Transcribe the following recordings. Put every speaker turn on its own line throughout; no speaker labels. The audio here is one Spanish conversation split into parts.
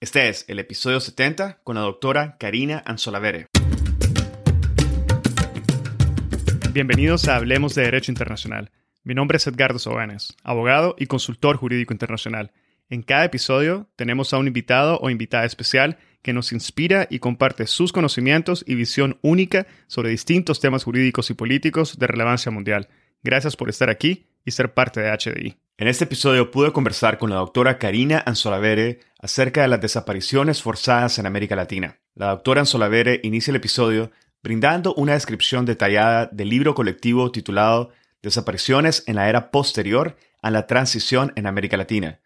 Este es el episodio 70 con la doctora Karina Anzolavere. Bienvenidos a Hablemos de Derecho Internacional. Mi nombre es Edgardo Sobanes, abogado y consultor jurídico internacional. En cada episodio tenemos a un invitado o invitada especial que nos inspira y comparte sus conocimientos y visión única sobre distintos temas jurídicos y políticos de relevancia mundial. Gracias por estar aquí y ser parte de HDI. En este episodio pude conversar con la doctora Karina Anzolavere acerca de las desapariciones forzadas en América Latina. La doctora Anzolavere inicia el episodio brindando una descripción detallada del libro colectivo titulado Desapariciones en la era posterior a la transición en América Latina.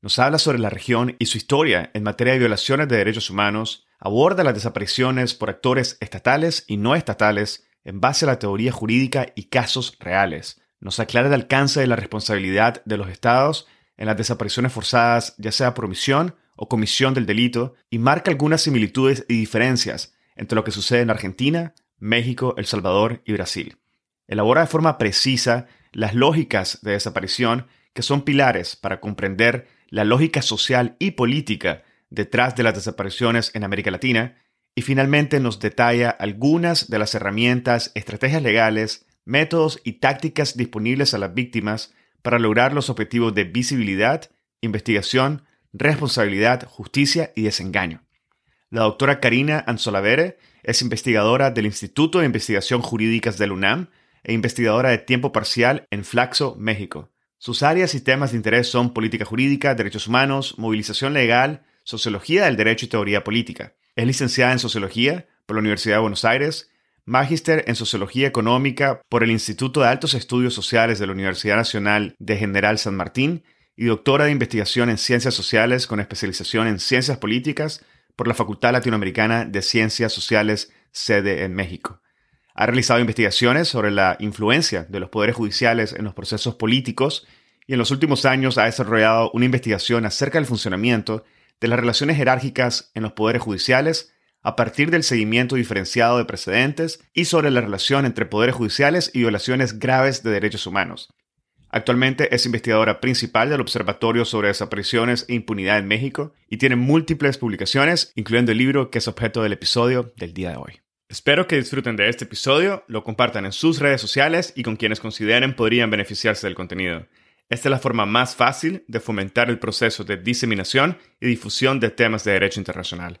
Nos habla sobre la región y su historia en materia de violaciones de derechos humanos, aborda las desapariciones por actores estatales y no estatales en base a la teoría jurídica y casos reales nos aclara el alcance de la responsabilidad de los estados en las desapariciones forzadas, ya sea por omisión o comisión del delito, y marca algunas similitudes y diferencias entre lo que sucede en Argentina, México, El Salvador y Brasil. Elabora de forma precisa las lógicas de desaparición que son pilares para comprender la lógica social y política detrás de las desapariciones en América Latina, y finalmente nos detalla algunas de las herramientas, estrategias legales, métodos y tácticas disponibles a las víctimas para lograr los objetivos de visibilidad, investigación, responsabilidad, justicia y desengaño. La doctora Karina Anzolavere es investigadora del Instituto de Investigación Jurídicas del UNAM e investigadora de tiempo parcial en Flaxo, México. Sus áreas y temas de interés son política jurídica, derechos humanos, movilización legal, sociología del derecho y teoría política. Es licenciada en sociología por la Universidad de Buenos Aires Magíster en Sociología Económica por el Instituto de Altos Estudios Sociales de la Universidad Nacional de General San Martín y doctora de Investigación en Ciencias Sociales con especialización en Ciencias Políticas por la Facultad Latinoamericana de Ciencias Sociales, sede en México. Ha realizado investigaciones sobre la influencia de los poderes judiciales en los procesos políticos y en los últimos años ha desarrollado una investigación acerca del funcionamiento de las relaciones jerárquicas en los poderes judiciales a partir del seguimiento diferenciado de precedentes y sobre la relación entre poderes judiciales y violaciones graves de derechos humanos. Actualmente es investigadora principal del Observatorio sobre Desapariciones e Impunidad en México y tiene múltiples publicaciones, incluyendo el libro que es objeto del episodio del día de hoy. Espero que disfruten de este episodio, lo compartan en sus redes sociales y con quienes consideren podrían beneficiarse del contenido. Esta es la forma más fácil de fomentar el proceso de diseminación y difusión de temas de derecho internacional.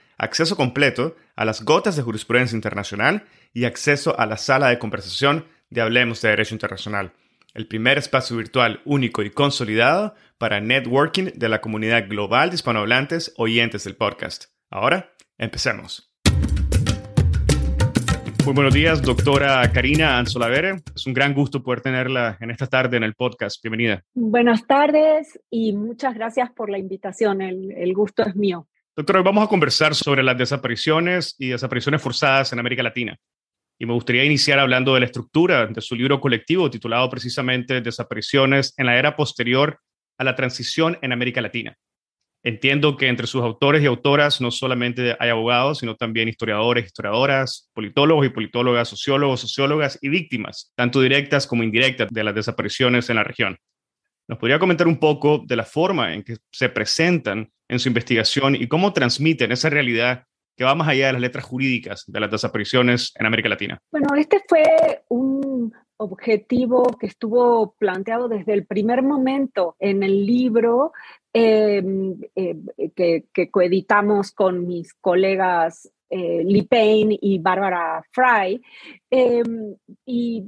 acceso completo a las gotas de jurisprudencia internacional y acceso a la sala de conversación de Hablemos de Derecho Internacional, el primer espacio virtual único y consolidado para networking de la comunidad global de hispanohablantes oyentes del podcast. Ahora, empecemos. Muy buenos días, doctora Karina Anzolavere. Es un gran gusto poder tenerla en esta tarde en el podcast. Bienvenida.
Buenas tardes y muchas gracias por la invitación. El, el gusto es mío.
Doctor, hoy vamos a conversar sobre las desapariciones y desapariciones forzadas en América Latina. Y me gustaría iniciar hablando de la estructura de su libro colectivo titulado precisamente Desapariciones en la era posterior a la transición en América Latina. Entiendo que entre sus autores y autoras no solamente hay abogados, sino también historiadores, historiadoras, politólogos y politólogas, sociólogos, sociólogas y víctimas, tanto directas como indirectas, de las desapariciones en la región. ¿Nos podría comentar un poco de la forma en que se presentan en su investigación y cómo transmiten esa realidad que va más allá de las letras jurídicas de las desapariciones en América Latina?
Bueno, este fue un objetivo que estuvo planteado desde el primer momento en el libro em, que, que, coeditamos con mis colegas eh, Lee Payne y Bárbara Fry. Em, y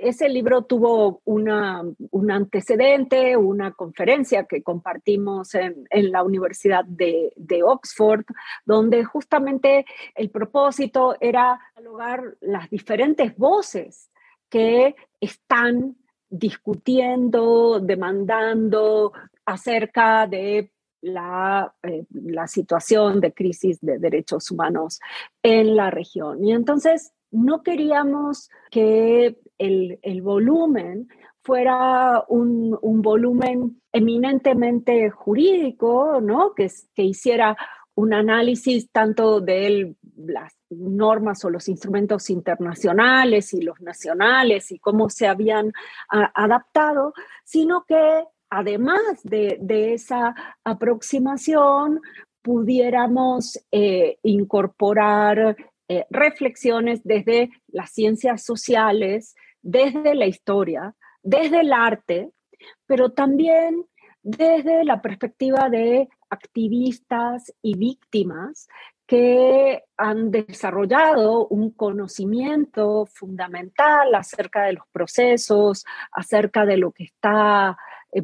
ese libro tuvo una, un antecedente, una conferencia que compartimos en, la Universidad de, Oxford, donde justamente el propósito era dialogar las diferentes voces que están discutiendo, demandando acerca de la, la situación de crisis de derechos humanos en la región. Y entonces no queríamos que el, volumen fuera un, volumen eminentemente jurídico, ¿no? que, hiciera un análisis tanto de las normas o los instrumentos internacionales y los nacionales y cómo se habían adaptado, sino que además de, de esa aproximación pudiéramos eh, incorporar eh, reflexiones desde las ciencias sociales, desde la historia, desde el arte, pero también desde la perspectiva de activistas y víctimas que han desarrollado un conocimiento fundamental acerca de los procesos, acerca de lo que está eh,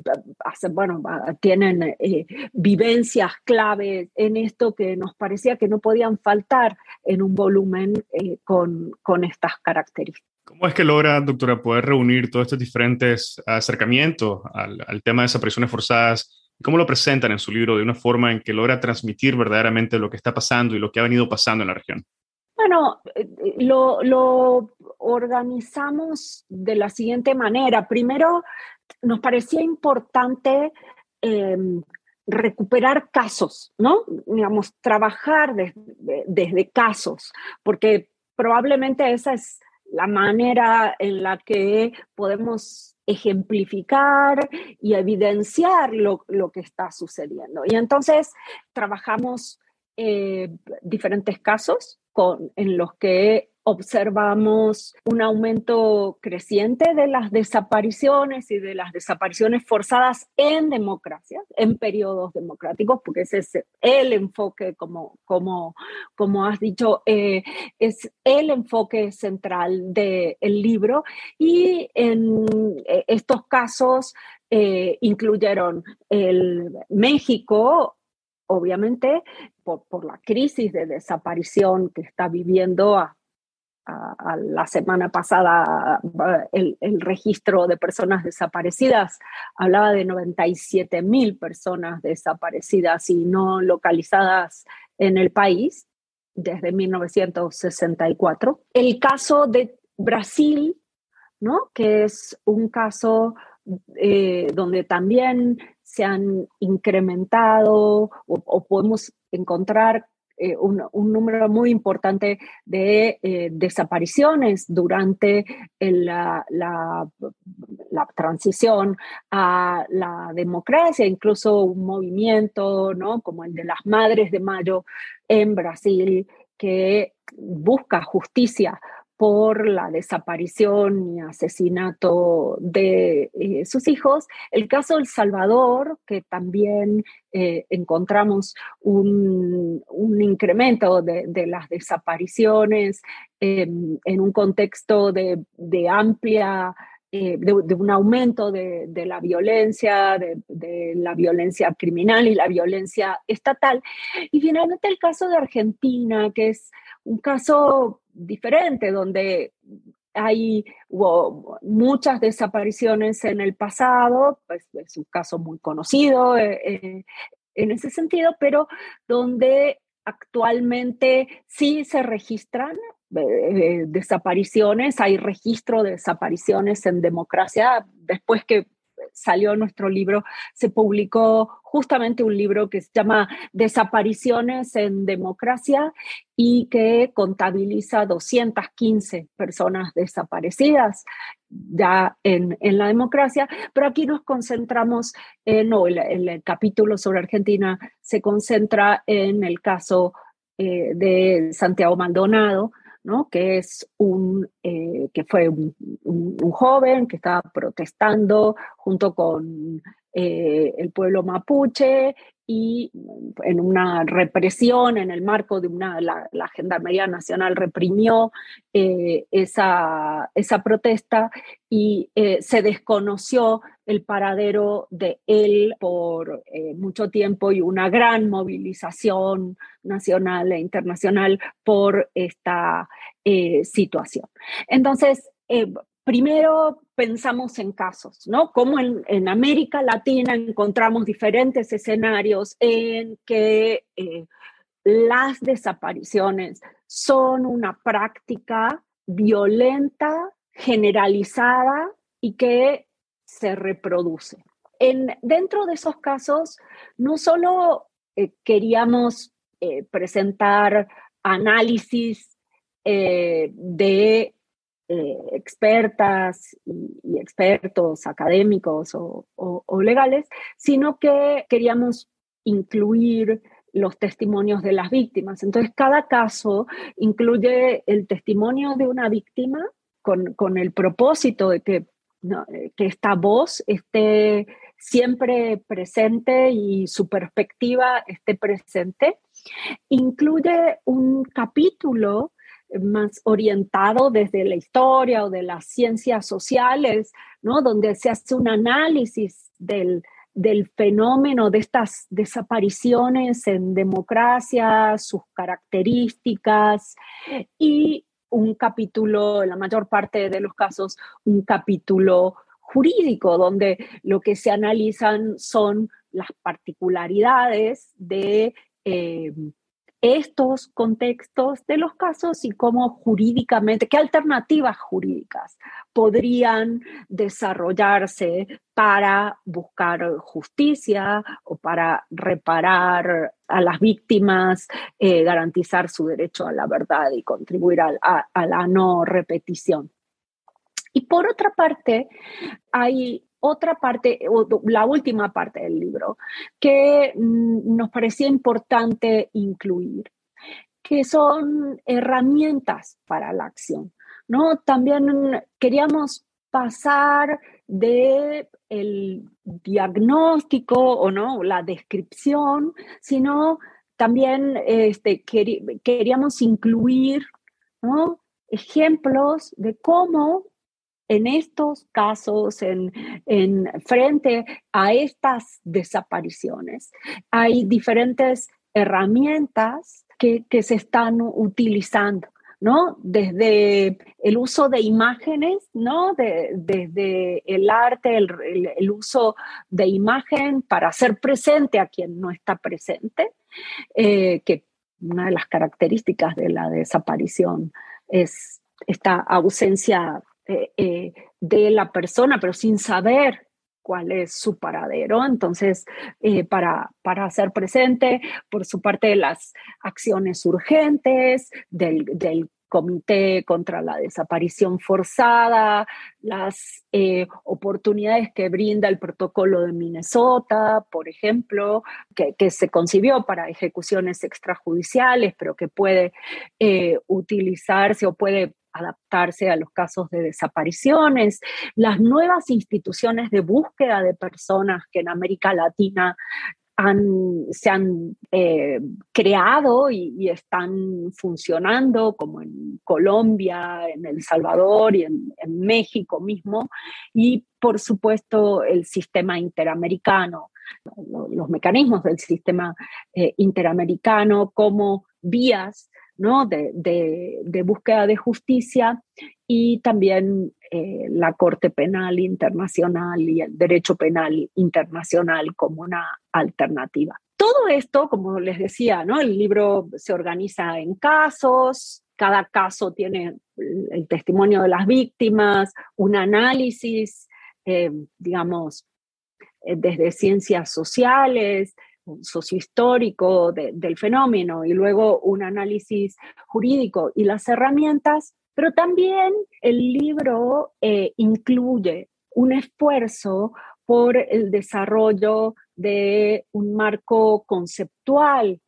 bueno, tienen eh, vivencias clave en esto que nos parecía que no podían faltar en un volumen eh, con, con estas características.
¿Cómo es que logra, doctora, poder reunir todos estos diferentes acercamientos al, al tema de desapariciones forzadas? ¿Cómo lo presentan en su libro de una forma en que logra transmitir verdaderamente lo que está pasando y lo que ha venido pasando en la región?
Bueno, lo, lo organizamos de la siguiente manera. Primero, nos parecía importante em, recuperar casos, ¿no? Digamos, trabajar desde casos, porque probablemente esa es la manera en la que podemos ejemplificar y evidenciar lo, que está sucediendo. Y entonces trabajamos eh, diferentes casos con, en los que observamos un aumento creciente de las desapariciones y de las desapariciones forzadas en democracias, en periodos democráticos, porque ese es el enfoque, como, como, como has dicho, eh, es el enfoque central del libro. Y en eh, estos casos eh, incluyeron el México, obviamente, por, por, la crisis de desaparición que está viviendo la semana pasada el, registro de personas desaparecidas hablaba de 97 mil personas desaparecidas y no localizadas en el país desde 1964. El caso de Brasil, ¿no? que es un caso eh, donde también se han incrementado o podemos encontrar eh, un, número muy importante de eh, desapariciones durante la, la, transición a la democracia, incluso un movimiento ¿no? como el de las Madres de Mayo en Brasil que busca justicia por la desaparición y asesinato de eh, sus hijos. El caso El Salvador, que también eh, encontramos un, incremento de, las desapariciones en un contexto de, amplia... Eh, de, un aumento de, la violencia, de, la violencia criminal y la violencia estatal. Y finalmente el caso de Argentina, que es un caso diferente, donde hay hubo muchas desapariciones en el pasado, pues es un caso muy conocido eh, eh, en ese sentido, pero donde actualmente sí se registran eh, desapariciones, hay registro de desapariciones en democracia después que salió nuestro libro, se publicó justamente un libro que se llama Desapariciones en Democracia y que contabiliza 215 personas desaparecidas ya en, la democracia, pero aquí nos concentramos, en, no, el, capítulo sobre Argentina se concentra en el caso eh, de Santiago Maldonado, que es un, eh, que fue un, joven que estaba protestando junto con eh, el pueblo mapuche y en una represión, en el marco de una, la, Gendarmería Nacional reprimió eh, esa, esa, protesta y eh, se desconoció el paradero de él por mucho tiempo y una gran movilización nacional e internacional por esta situación. Entonces, primero pensamos en casos, ¿no? Como en, América Latina encontramos diferentes escenarios en que eh, las desapariciones son una práctica violenta, generalizada y que se reproduce. En, dentro de esos casos, no solo eh, queríamos eh, presentar análisis de eh, expertas y, expertos académicos o, legales, sino que queríamos incluir los testimonios de las víctimas. Entonces, cada caso incluye el testimonio de una víctima con, el propósito de que, que esta voz esté siempre presente y su perspectiva esté presente. Incluye un capítulo más orientado desde la historia o de las ciencias sociales, ¿no? donde se hace un análisis del, del fenómeno de estas desapariciones en democracia, sus características y un capítulo, en la mayor parte de los casos, un capítulo jurídico, donde lo que se analizan son las particularidades de eh, estos contextos de los casos y cómo jurídicamente, qué alternativas jurídicas podrían desarrollarse para buscar justicia o para reparar a las víctimas, eh, garantizar su derecho a la verdad y contribuir a la no repetición. Y por otra parte, hay otra parte, la última parte del libro, que mm, nos parecía importante incluir, que son herramientas para la acción. ¿no? También queríamos pasar de el diagnóstico o no, la descripción, sino también este, queríamos incluir ejemplos de cómo en estos casos, en, frente a estas desapariciones, hay diferentes herramientas que, se están utilizando. ¿no? Desde el uso de imágenes, ¿no? desde el arte, el, uso de imagen para hacer presente a quien no está presente, eh, que una de las características de la desaparición es esta ausencia eh, eh, de la persona, pero sin saber cuál es su paradero. Entonces, eh, para, para hacer presente, por su parte, las acciones urgentes, del, del Comité contra la Desaparición Forzada, las oportunidades que brinda el protocolo de Minnesota, por ejemplo, que, que se concibió para ejecuciones extrajudiciales, pero que puede utilizarse o puede adaptarse a los casos de desapariciones, las nuevas instituciones de búsqueda de personas que en América Latina se han eh, creado y, están funcionando, como en Colombia, en El Salvador y en, México mismo, y por supuesto el sistema interamericano, los mecanismos del sistema eh, interamericano como vías de, búsqueda de justicia y también eh, la Corte Penal Internacional y el derecho penal internacional como una alternativa. Todo esto, como les decía, ¿no? el libro se organiza en casos, cada caso tiene el testimonio de las víctimas, un análisis, eh, digamos, eh, desde ciencias sociales, sociohistórico del fenómeno y luego un análisis jurídico y las herramientas, pero también el libro eh, incluye un esfuerzo por el desarrollo de un marco conceptual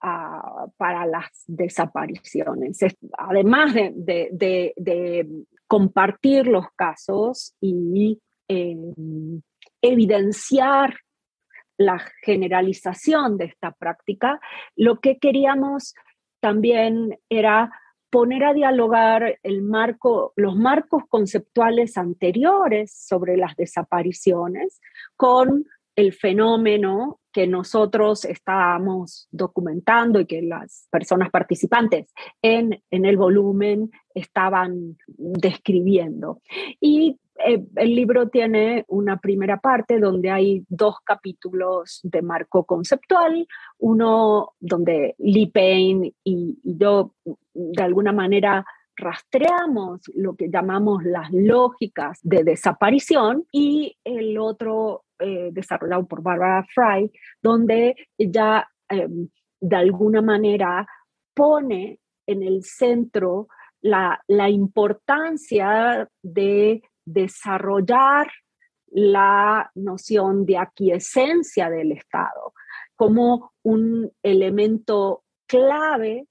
ah, para las desapariciones, además de, compartir los casos y em, evidenciar la generalización de esta práctica, lo que queríamos también era poner a dialogar el marco, los marcos conceptuales anteriores sobre las desapariciones con el fenómeno que nosotros estábamos documentando y que las personas participantes en, en el volumen estaban describiendo. Y eh, el libro tiene una primera parte donde hay dos capítulos de marco conceptual, uno donde Lee Payne y, yo de alguna manera rastreamos lo que llamamos las lógicas de desaparición y el otro eh, desarrollado por Barbara Fry, donde ella em, de alguna manera pone en el centro la importancia de desarrollar la noción de aquiescencia del Estado como un elemento clave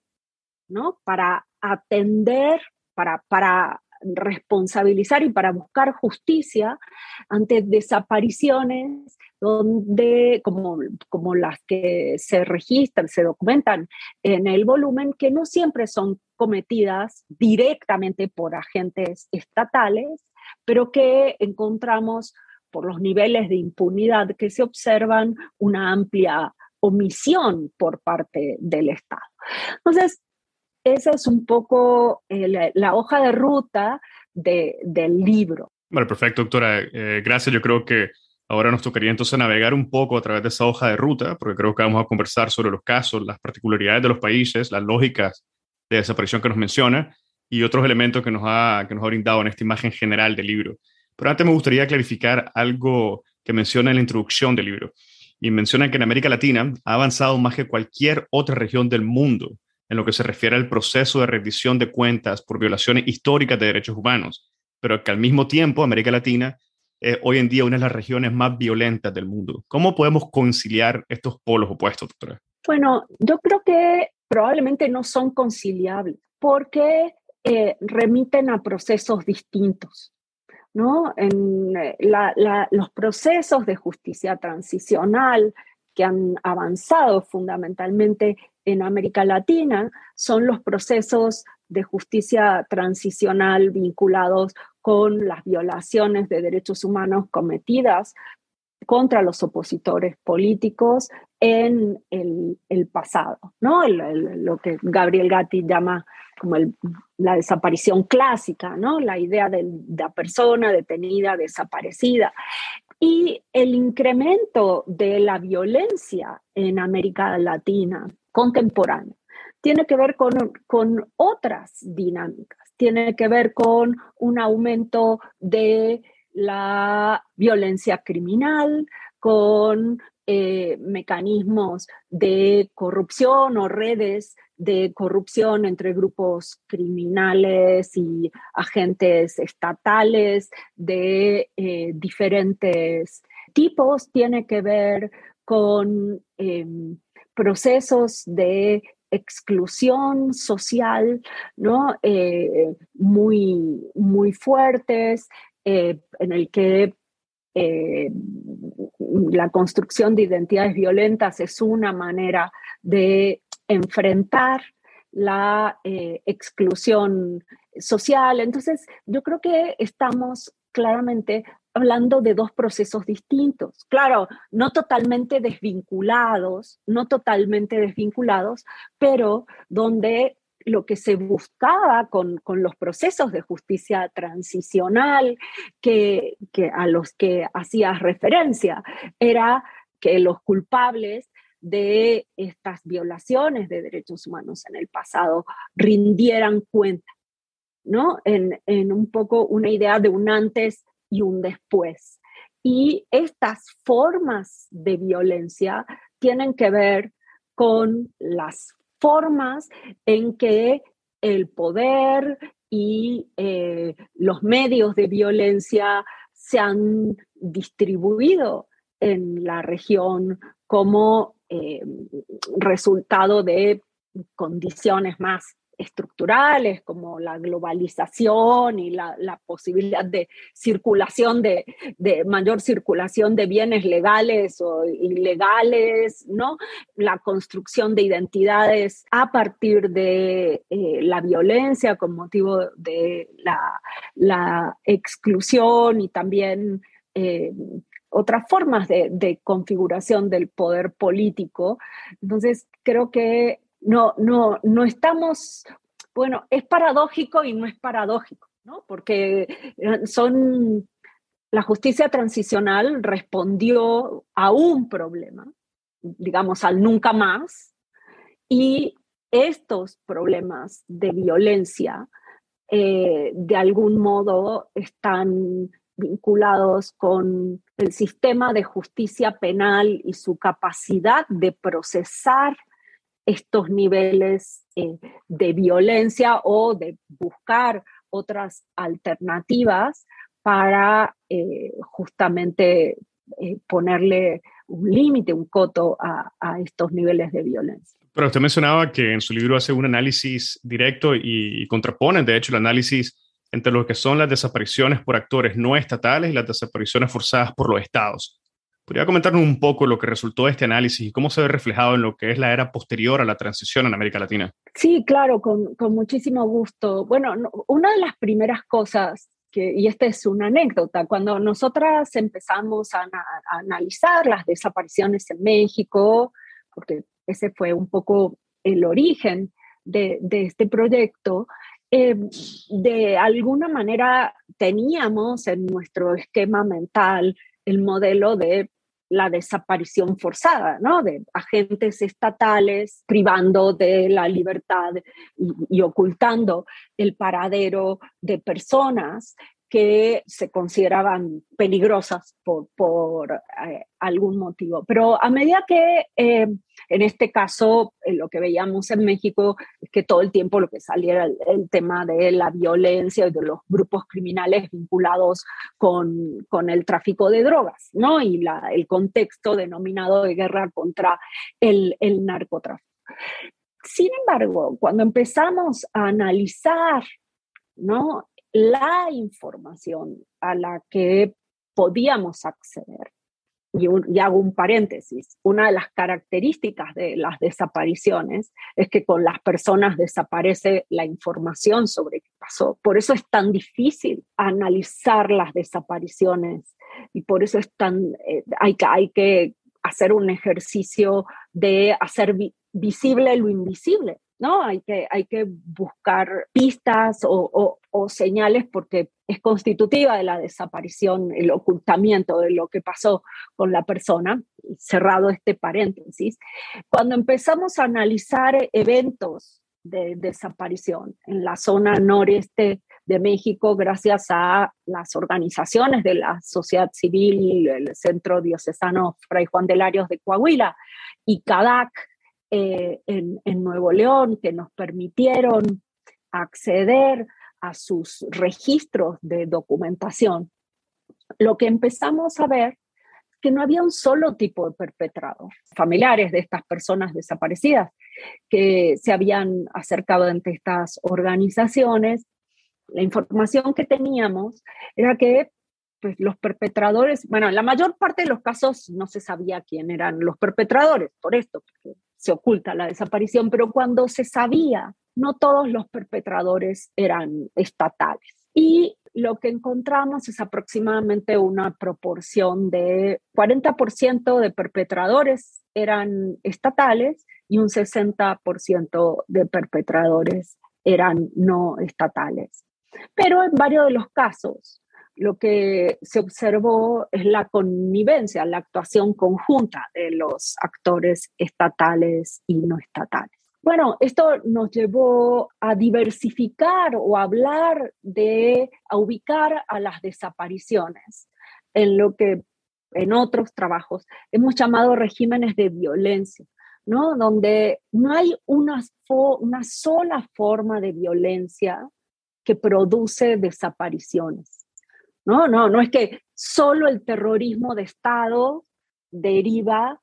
¿no? para atender, para, para responsabilizar y para buscar justicia ante desapariciones donde, como, como las que se registran, se documentan en el volumen, que no siempre son cometidas directamente por agentes estatales, pero que encontramos por los niveles de impunidad que se observan una amplia omisión por parte del Estado. Entonces, esa es un poco eh, la, hoja de ruta del libro.
Bueno, perfecto, doctora. Eh, gracias. Yo creo que ahora nos tocaría entonces navegar un poco a través de esa hoja de ruta, porque creo que vamos a conversar sobre los casos, las particularidades de los países, las lógicas de desaparición que nos menciona y otros elementos que nos ha, que nos ha brindado en esta imagen general del libro. Pero antes me gustaría clarificar algo que menciona en la introducción del libro. Y menciona que en América Latina ha avanzado más que cualquier otra región del mundo en lo que se refiere al proceso de rendición de cuentas por violaciones históricas de derechos humanos, pero que al mismo tiempo América Latina es hoy en día una de las regiones más violentas del mundo. ¿Cómo podemos conciliar estos polos opuestos, doctora?
Bueno, yo creo que probablemente no son conciliables porque eh, remiten a procesos distintos. ¿no? Eh, los procesos de justicia transicional que han avanzado fundamentalmente en América Latina son los procesos de justicia transicional vinculados con las violaciones de derechos humanos cometidas contra los opositores políticos en el, pasado, ¿no? lo que Gabriel Gatti llama como la desaparición clásica, ¿no? La idea de la persona detenida, desaparecida. Y el incremento de la violencia en América Latina contemporánea tiene que ver con, con otras dinámicas, tiene que ver con un aumento de la violencia criminal, con eh, mecanismos de corrupción o redes de corrupción entre grupos criminales y agentes estatales de eh, diferentes tipos, tiene que ver con em, procesos de exclusión social, ¿no? Eh, muy, muy fuertes, en el que eh, la construcción de identidades violentas es una manera de enfrentar la eh, exclusión social. Entonces, yo creo que estamos claramente hablando de dos procesos distintos. Claro, no totalmente desvinculados, no totalmente desvinculados, pero donde lo que se buscaba con, los procesos de justicia transicional que, a los que hacías referencia era que los culpables de estas violaciones de derechos humanos en el pasado rindieran cuenta, ¿no? En, en un poco una idea de un antes y un después. Y estas formas de violencia tienen que ver con las formas en que el poder y eh, los medios de violencia se han distribuido en la región como eh, resultado de condiciones más estructurales como la globalización y la, posibilidad de circulación, de, mayor circulación de bienes legales o ilegales, ¿no? La construcción de identidades a partir de eh, la violencia con motivo de la, exclusión y también eh, otras formas de, configuración del poder político. Entonces, creo que no, no, no estamos, bueno, es paradójico y no es paradójico, ¿no? Porque son, la justicia transicional respondió a un problema, digamos, al nunca más, y estos problemas de violencia eh, de algún modo están vinculados con el sistema de justicia penal y su capacidad de procesar estos niveles eh, de violencia o de buscar otras alternativas para eh, justamente ponerle un límite, un coto a, estos niveles de violencia.
Pero usted mencionaba que en su libro hace un análisis directo y, contrapone, de hecho, el análisis entre lo que son las desapariciones por actores no estatales y las desapariciones forzadas por los estados. ¿Podría comentarnos un poco lo que resultó de este análisis y cómo se ve reflejado en lo que es la era posterior a la transición en América Latina?
Sí, claro, con, muchísimo gusto. Bueno, una de las primeras cosas y esta es una anécdota, cuando nosotras empezamos a, analizar las desapariciones en México, porque ese fue un poco el origen de, este proyecto, eh, de alguna manera teníamos en nuestro esquema mental el modelo de la desaparición forzada, ¿no? De agentes estatales privando de la libertad y, ocultando el paradero de personas que se consideraban peligrosas por, por eh, algún motivo. Pero a medida que, eh, en este caso, lo que veíamos en México es que todo el tiempo lo que salía el, el tema de la violencia y de los grupos criminales vinculados con, con el tráfico de drogas, ¿no? Y la, el contexto denominado de guerra contra el, el narcotráfico. Sin embargo, cuando empezamos a analizar ¿no? La información a la que podíamos acceder. Y, hago un paréntesis, una de las características de las desapariciones es que con las personas desaparece la información sobre qué pasó. Por eso es tan difícil analizar las desapariciones y por eso es tan, eh, hay, que, hay que hacer un ejercicio de hacer visible lo invisible. ¿No? Hay que, hay que buscar pistas o, señales porque es constitutiva de la desaparición, el ocultamiento de lo que pasó con la persona, cerrado este paréntesis. Cuando empezamos a analizar eventos de desaparición en la zona noreste de México, gracias a las organizaciones de la sociedad civil, el Centro Diocesano Fray Juan de Larios de Coahuila y CADAC, eh, en, Nuevo León que nos permitieron acceder a sus registros de documentación, lo que empezamos a ver que no había un solo tipo de perpetrador. Familiares de estas personas desaparecidas que se habían acercado ante estas organizaciones, la información que teníamos era que pues, los perpetradores, bueno, en la mayor parte de los casos no se sabía quién eran los perpetradores, por esto, porque se oculta la desaparición, pero cuando se sabía, no todos los perpetradores eran estatales. Y lo que encontramos es aproximadamente una proporción de 40% de perpetradores eran estatales y un 60% de perpetradores eran no estatales. Pero en varios de los casos, lo que se observó es la connivencia, la actuación conjunta de los actores estatales y no estatales. Bueno, esto nos llevó a diversificar o hablar de, a ubicar a las desapariciones en lo que en otros trabajos hemos llamado regímenes de violencia, ¿no? Donde no hay una sola forma de violencia que produce desapariciones no, no, no es que solo el terrorismo de Estado deriva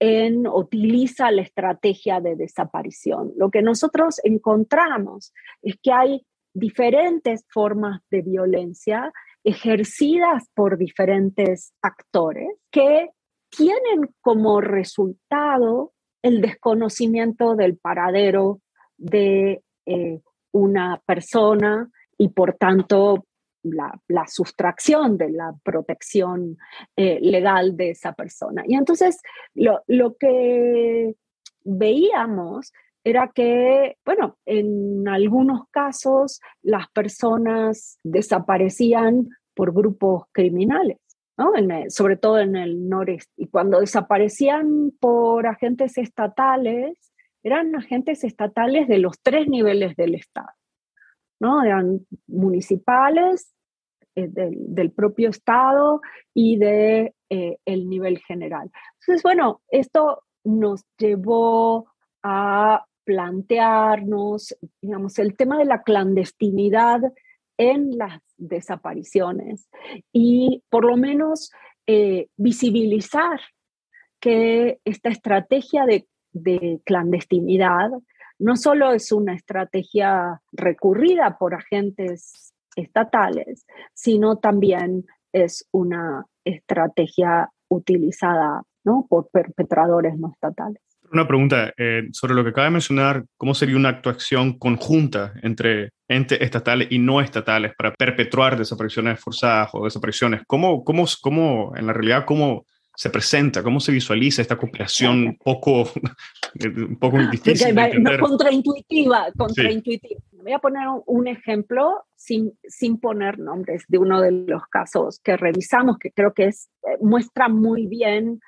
en, utiliza la estrategia de desaparición. Lo que nosotros encontramos es que hay diferentes formas de violencia ejercidas por diferentes actores que tienen como resultado el desconocimiento del paradero de eh, una persona y por tanto la, sustracción de la protección eh, legal de esa persona. Y entonces lo, lo que veíamos era que, bueno, en algunos casos las personas desaparecían por grupos criminales. sobre todo en el noreste. Y cuando desaparecían por agentes estatales, eran agentes estatales de los tres niveles del Estado. ¿No? Eran municipales, eh, del, propio Estado y del de, eh, nivel general. Entonces, bueno, esto nos llevó a plantearnos, digamos, el tema de la clandestinidad en las desapariciones y por lo menos eh, visibilizar que esta estrategia de, de clandestinidad no solo es una estrategia recurrida por agentes estatales, sino también es una estrategia utilizada por perpetradores no estatales.
Una pregunta eh, sobre lo que acaba de mencionar, ¿cómo sería una actuación conjunta entre entes estatales y no estatales para perpetuar desapariciones forzadas o desapariciones? ¿Cómo, cómo, cómo en la realidad, cómo se presenta? ¿Cómo se visualiza esta cooperación poco, un poco difícil de entender?
Contraintuitiva, contraintuitiva. Voy a poner un ejemplo sin, sin poner nombres de uno de los casos que revisamos, que creo que es, eh, muestra muy bien,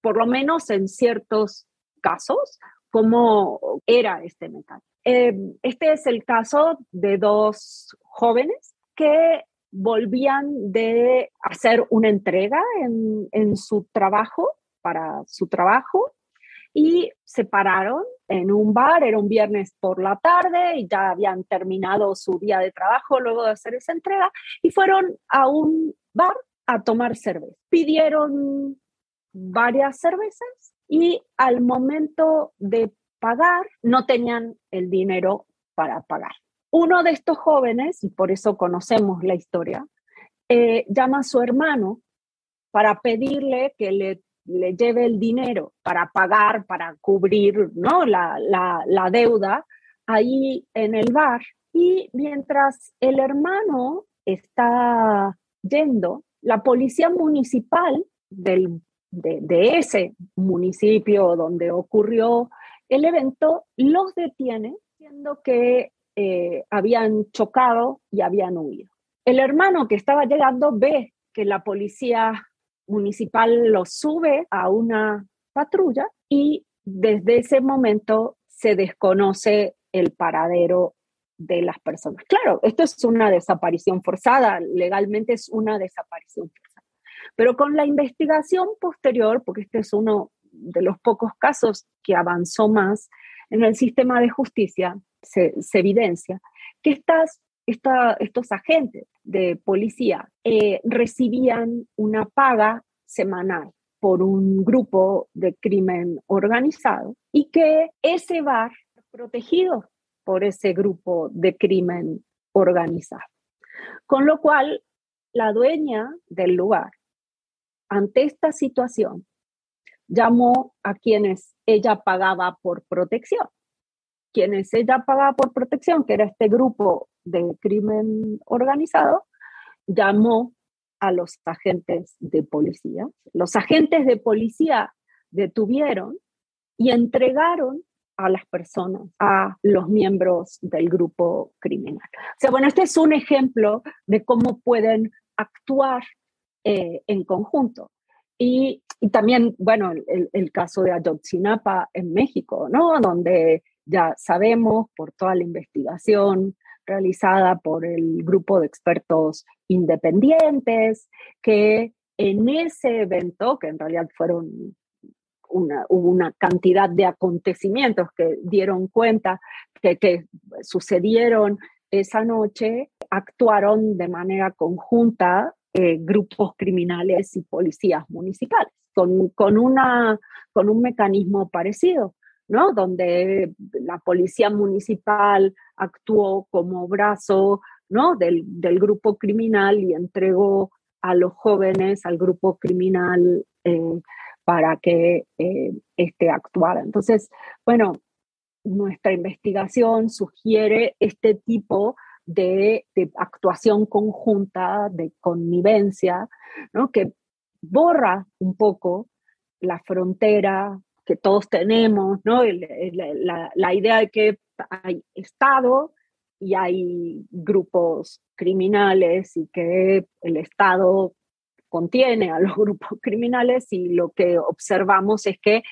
por lo menos en ciertos casos, cómo era este mecanismo. Eh, este es el caso de dos jóvenes que volvían de hacer una entrega en, su trabajo, para su trabajo, y se pararon en un bar, era un viernes por la tarde y ya habían terminado su día de trabajo luego de hacer esa entrega y fueron a un bar a tomar cerveza. Pidieron varias cervezas y al momento de pagar no tenían el dinero para pagar. Uno de estos jóvenes, y por eso conocemos la historia, eh, llama a su hermano para pedirle que le, le, lleve el dinero para pagar, para cubrir ¿no? la, la, deuda ahí en el bar. Y mientras el hermano está yendo, la policía municipal del, de, de, ese municipio donde ocurrió el evento los detiene, diciendo que eh, habían chocado y habían huido. El hermano que estaba llegando ve que la policía municipal lo sube a una patrulla y desde ese momento se desconoce el paradero de las personas. Claro, esto es una desaparición forzada, legalmente es una desaparición forzada. Pero con la investigación posterior, porque este es uno de los pocos casos que avanzó más en el sistema de justicia, se, evidencia que estas, estos agentes de policía eh, recibían una paga semanal por un grupo de crimen organizado y que ese bar protegido por ese grupo de crimen organizado. Con lo cual, la dueña del lugar, ante esta situación, llamó a quienes ella pagaba por protección quienes ella pagaba por protección, que era este grupo de crimen organizado, llamó a los agentes de policía. Los agentes de policía detuvieron y entregaron a las personas, a los miembros del grupo criminal. O sea, bueno, este es un ejemplo de cómo pueden actuar eh, en conjunto. Y, también, bueno, el, el, caso de Ayotzinapa en México, ¿no? Donde ya sabemos por toda la investigación realizada por el grupo de expertos independientes que en ese evento, que en realidad fueron una, cantidad de acontecimientos que dieron cuenta que, que sucedieron esa noche, actuaron de manera conjunta eh, grupos criminales y policías municipales, con, con, una, con un mecanismo parecido. ¿No? Donde la policía municipal actuó como brazo, ¿no? Del, grupo criminal y entregó a los jóvenes al grupo criminal eh, para que eh, este actuara. Entonces, bueno, nuestra investigación sugiere este tipo de, actuación conjunta, de connivencia, ¿no? que borra un poco la frontera que todos tenemos, ¿no? la, la idea de que hay Estado y hay grupos criminales y que el Estado contiene a los grupos criminales y lo que observamos es que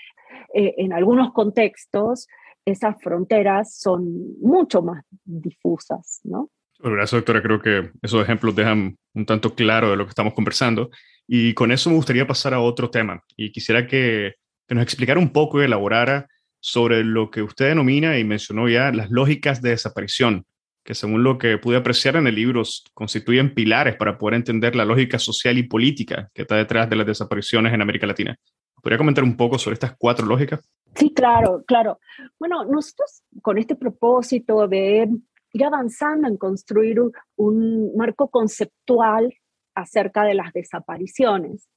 eh, en algunos contextos esas fronteras son mucho más difusas, ¿no?
Gracias, doctora. Creo que esos ejemplos dejan un tanto claro de lo que estamos conversando. Y con eso me gustaría pasar a otro tema. Y quisiera que, que nos explicara un poco y elaborara sobre lo que usted denomina y mencionó ya las lógicas de desaparición, que según lo que pude apreciar en el libro constituyen pilares para poder entender la lógica social y política que está detrás de las desapariciones en América Latina. ¿Podría comentar un poco sobre estas cuatro lógicas?
Sí, claro, claro. Bueno, nosotros con este propósito de ir avanzando en construir un, marco conceptual acerca de las desapariciones,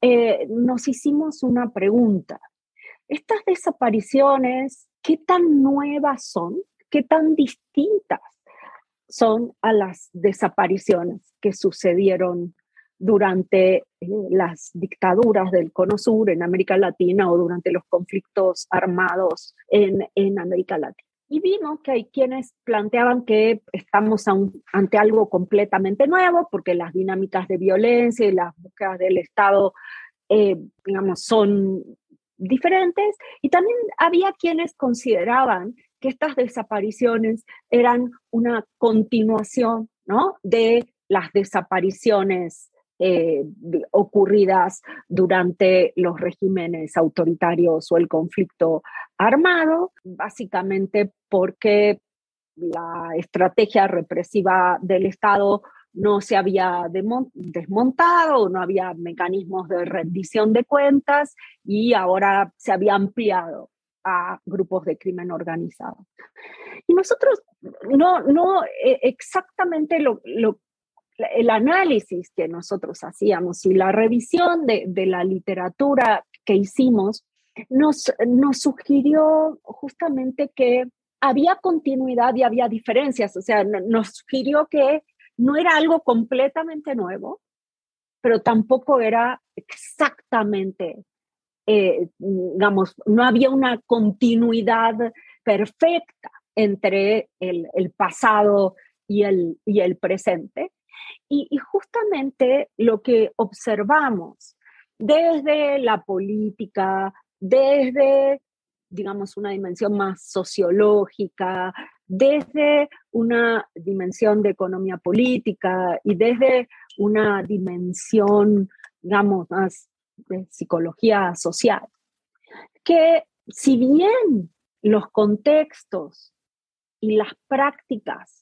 eh, nos hicimos una pregunta. Estas desapariciones, ¿qué tan nuevas son? ¿Qué tan distintas son a las desapariciones que sucedieron durante eh, las dictaduras del Cono Sur en América Latina o durante los conflictos armados en, en América Latina. Y vimos que hay quienes planteaban que estamos ante algo completamente nuevo porque las dinámicas de violencia y las búsquedas del Estado, eh, digamos, son diferentes y también había quienes consideraban que estas desapariciones eran una continuación ¿no? de las desapariciones eh, ocurridas durante los regímenes autoritarios o el conflicto armado, básicamente porque la estrategia represiva del Estado no se había desmontado, no había mecanismos de rendición de cuentas y ahora se había ampliado a grupos de crimen organizado. Y nosotros no, no eh, exactamente lo, el análisis que nosotros hacíamos y la revisión de, de la literatura que hicimos nos, nos sugirió justamente que había continuidad y había diferencias, o sea, nos sugirió que no era algo completamente nuevo, pero tampoco era exactamente, eh, digamos, no había una continuidad perfecta entre el, pasado y el, y el presente. Y, justamente lo que observamos desde la política, desde, digamos, una dimensión más sociológica, desde una dimensión de economía política y desde una dimensión, digamos, más de psicología social, que si bien los contextos y las prácticas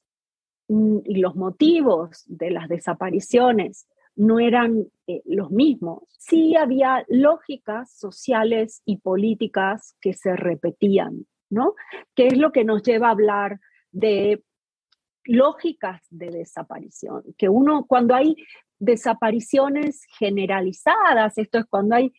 y los motivos de las desapariciones no eran eh, los mismos, sí había lógicas sociales y políticas que se repetían ¿no? ¿Qué es lo que nos lleva a hablar de lógicas de desaparición? Que uno, cuando hay desapariciones generalizadas, esto es cuando hay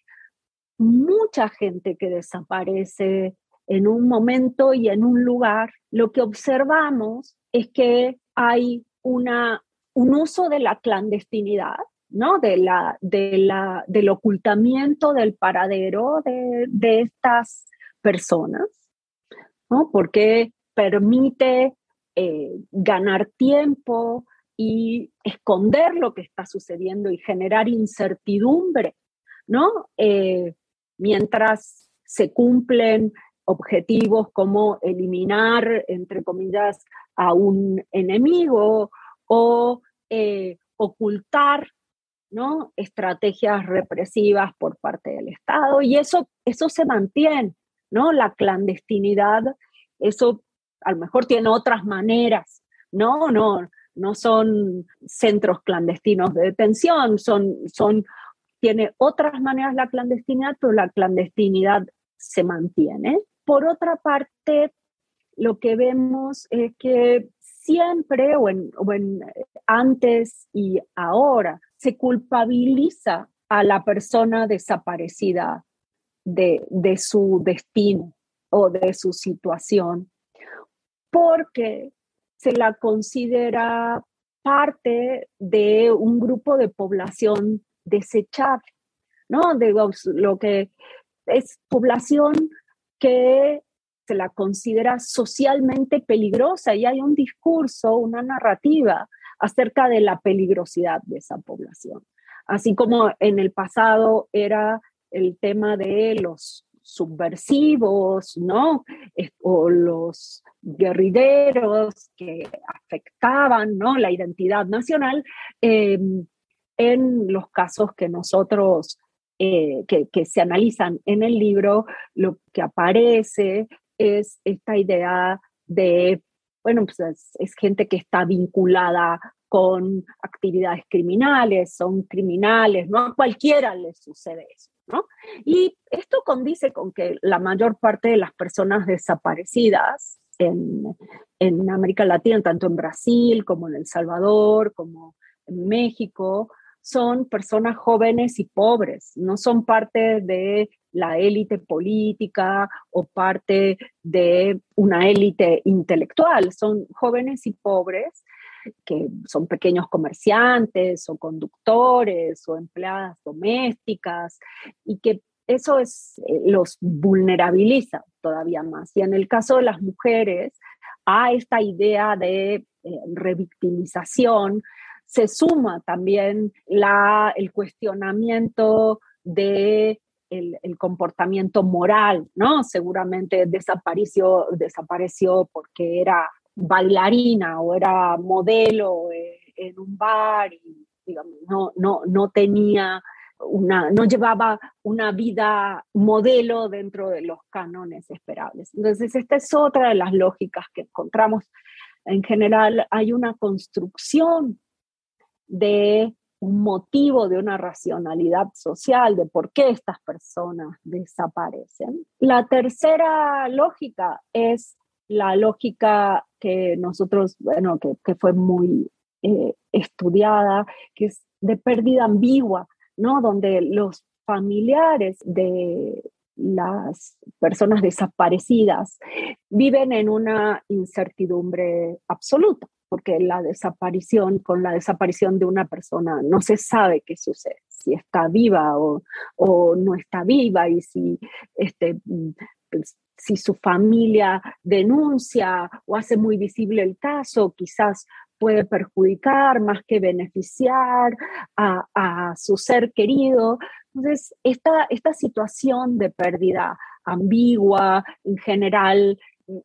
mucha gente que desaparece en un momento y en un lugar, lo que observamos es que hay una, un uso de la clandestinidad, ¿no? De la, de la, del ocultamiento del paradero de, de estas personas porque permite eh, ganar tiempo y esconder lo que está sucediendo y generar incertidumbre, ¿no? Eh, mientras se cumplen objetivos como eliminar, entre comillas, a un enemigo o eh, ocultar ¿no? estrategias represivas por parte del Estado. Y eso, eso se mantiene. ¿no? La clandestinidad, eso a lo mejor tiene otras maneras, ¿no? No, no son centros clandestinos de detención, son, son, tiene otras maneras la clandestinidad, pero la clandestinidad se mantiene. Por otra parte, lo que vemos es que siempre, o en, antes y ahora, se culpabiliza a la persona desaparecida de, su destino o de su situación, porque se la considera parte de un grupo de población desechable, ¿no? De lo que es población que se la considera socialmente peligrosa y hay un discurso, una narrativa acerca de la peligrosidad de esa población. Así como en el pasado era el tema de los subversivos, ¿no? O los guerrilleros que afectaban, ¿no? La identidad nacional. Em, en los casos que nosotros, eh, que, se analizan en el libro, lo que aparece es esta idea de, bueno, pues es, gente que está vinculada con actividades criminales, son criminales, no a cualquiera le sucede eso. ¿no? Y esto condice con que la mayor parte de las personas desaparecidas en, en América Latina, tanto en Brasil como en El Salvador, como en México, son personas jóvenes y pobres, no son parte de la élite política o parte de una élite intelectual, son jóvenes y pobres que son pequeños comerciantes o conductores o empleadas domésticas y que eso es, eh, los vulnerabiliza todavía más. Y en el caso de las mujeres, a esta idea de eh, revictimización se suma también la, el cuestionamiento de el, comportamiento moral, ¿no? Seguramente desapareció, desapareció porque era bailarina o era modelo eh, en un bar y digamos, no, no, no tenía una, no llevaba una vida modelo dentro de los cánones esperables. Entonces, esta es otra de las lógicas que encontramos. En general, hay una construcción de un motivo, de una racionalidad social, de por qué estas personas desaparecen. La tercera lógica es la lógica que nosotros, bueno, que, fue muy eh, estudiada, que es de pérdida ambigua, ¿no? Donde los familiares de las personas desaparecidas viven en una incertidumbre absoluta porque la desaparición, con la desaparición de una persona, no se sabe qué sucede, si está viva o, no está viva y si, este, pues, si su familia denuncia o hace muy visible el caso, quizás puede perjudicar más que beneficiar a, su ser querido. Entonces, esta, esta situación de pérdida ambigua, en general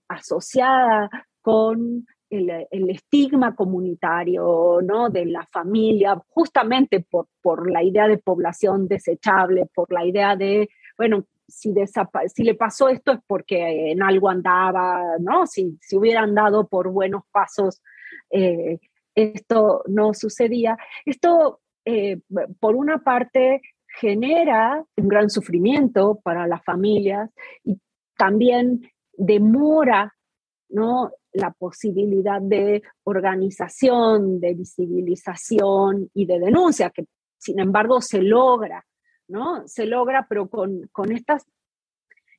asociada con el, estigma comunitario ¿no? de la familia, justamente por, por la idea de población desechable, por la idea de, bueno, si, le pasó esto es porque en algo andaba, ¿no? Si, si hubiera andado por buenos pasos, eh, esto no sucedía. Esto, eh, por una parte, genera un gran sufrimiento para las familias y también demora ¿no? La posibilidad de organización, de visibilización y de denuncia, que sin embargo se logra, ¿no? Se logra, pero con, con esta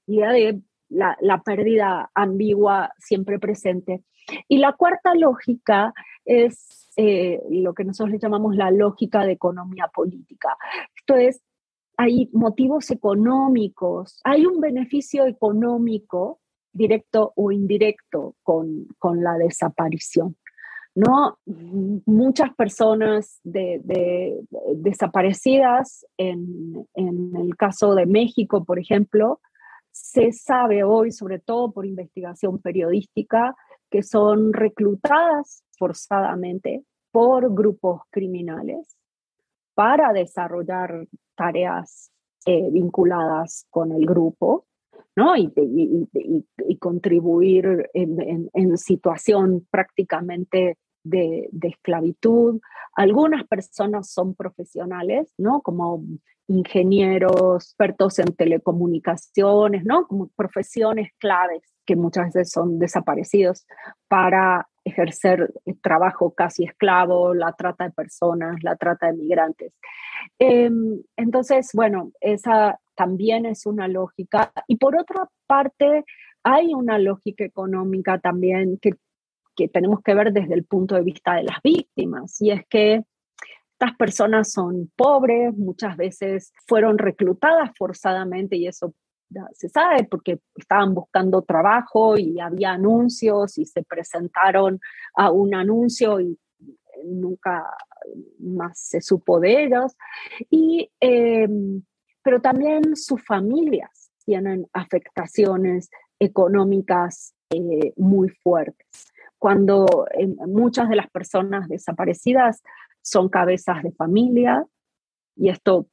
idea de la, la, pérdida ambigua siempre presente. Y la cuarta lógica es eh, lo que nosotros llamamos la lógica de economía política. Esto es, hay motivos económicos, hay un beneficio económico directo o indirecto con, con la desaparición. ¿no? Muchas personas de, desaparecidas, en, en, el caso de México, por ejemplo, se sabe hoy, sobre todo por investigación periodística, que son reclutadas forzadamente por grupos criminales para desarrollar tareas eh, vinculadas con el grupo ¿no? Y, contribuir en, situación prácticamente de, esclavitud. Algunas personas son profesionales, ¿no? Como ingenieros, expertos en telecomunicaciones, ¿no? Como profesiones claves que muchas veces son desaparecidos para ejercer trabajo casi esclavo, la trata de personas, la trata de migrantes. Em, entonces, bueno, esa también es una lógica. Y por otra parte, hay una lógica económica también que que tenemos que ver desde el punto de vista de las víctimas, y es que estas personas son pobres, muchas veces fueron reclutadas forzadamente y eso se sabe porque estaban buscando trabajo y había anuncios y se presentaron a un anuncio y nunca más se supo de ellos. Y, em, pero también sus familias tienen afectaciones económicas eh, muy fuertes. Cuando em, muchas de las personas desaparecidas son cabezas de familia y esto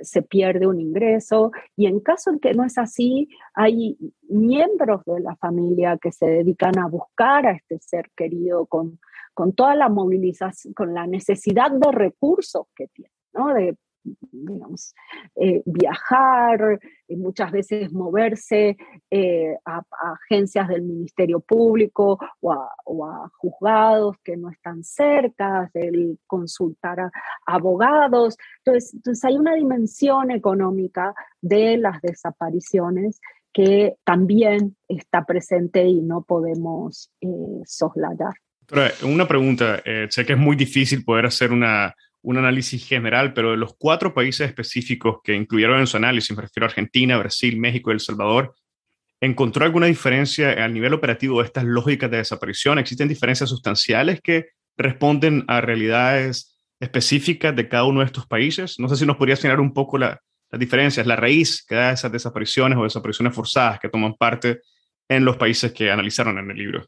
se pierde un ingreso y en caso en que no es así, hay miembros de la familia que se dedican a buscar a este ser querido con, con toda la movilización, con la necesidad de recursos que tiene, ¿no? de digamos, eh, viajar, y muchas veces moverse eh, a, agencias del Ministerio Público o a, juzgados que no están cerca, el consultar a, abogados. Entonces, entonces, hay una dimensión económica de las desapariciones que también está presente y no podemos eh, soslayar.
Una pregunta, sé que es muy difícil poder hacer una, un análisis general, pero de los cuatro países específicos que incluyeron en su análisis, me refiero a Argentina, Brasil, México y El Salvador, ¿encontró alguna diferencia al nivel operativo de estas lógicas de desaparición? ¿Existen diferencias sustanciales que responden a realidades específicas de cada uno de estos países? No sé si nos podría señalar un poco las diferencias, la raíz que da esas desapariciones o desapariciones forzadas que toman parte en los países que analizaron en el libro.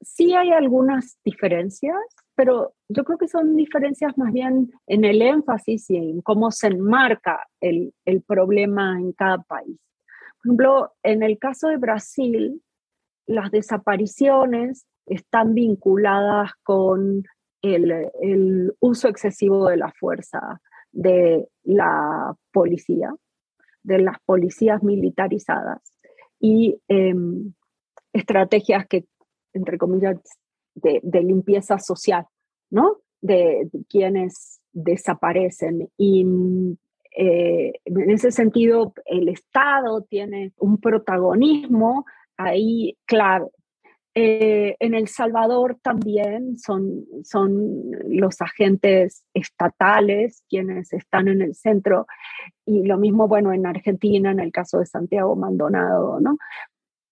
Sí hay algunas diferencias pero yo creo que son diferencias más bien en el énfasis y en cómo se enmarca el, el problema en cada país. Por ejemplo, en el caso de Brasil, las desapariciones están vinculadas con el, el, uso excesivo de la fuerza de la policía, de las policías militarizadas y em, estrategias que, entre comillas, de, limpieza social, ¿no? De, quienes desaparecen. Y eh, en ese sentido, el Estado tiene un protagonismo ahí clave. Eh, en El Salvador también son, son los agentes estatales quienes están en el centro y lo mismo, bueno, en Argentina, en el caso de Santiago Maldonado, ¿no?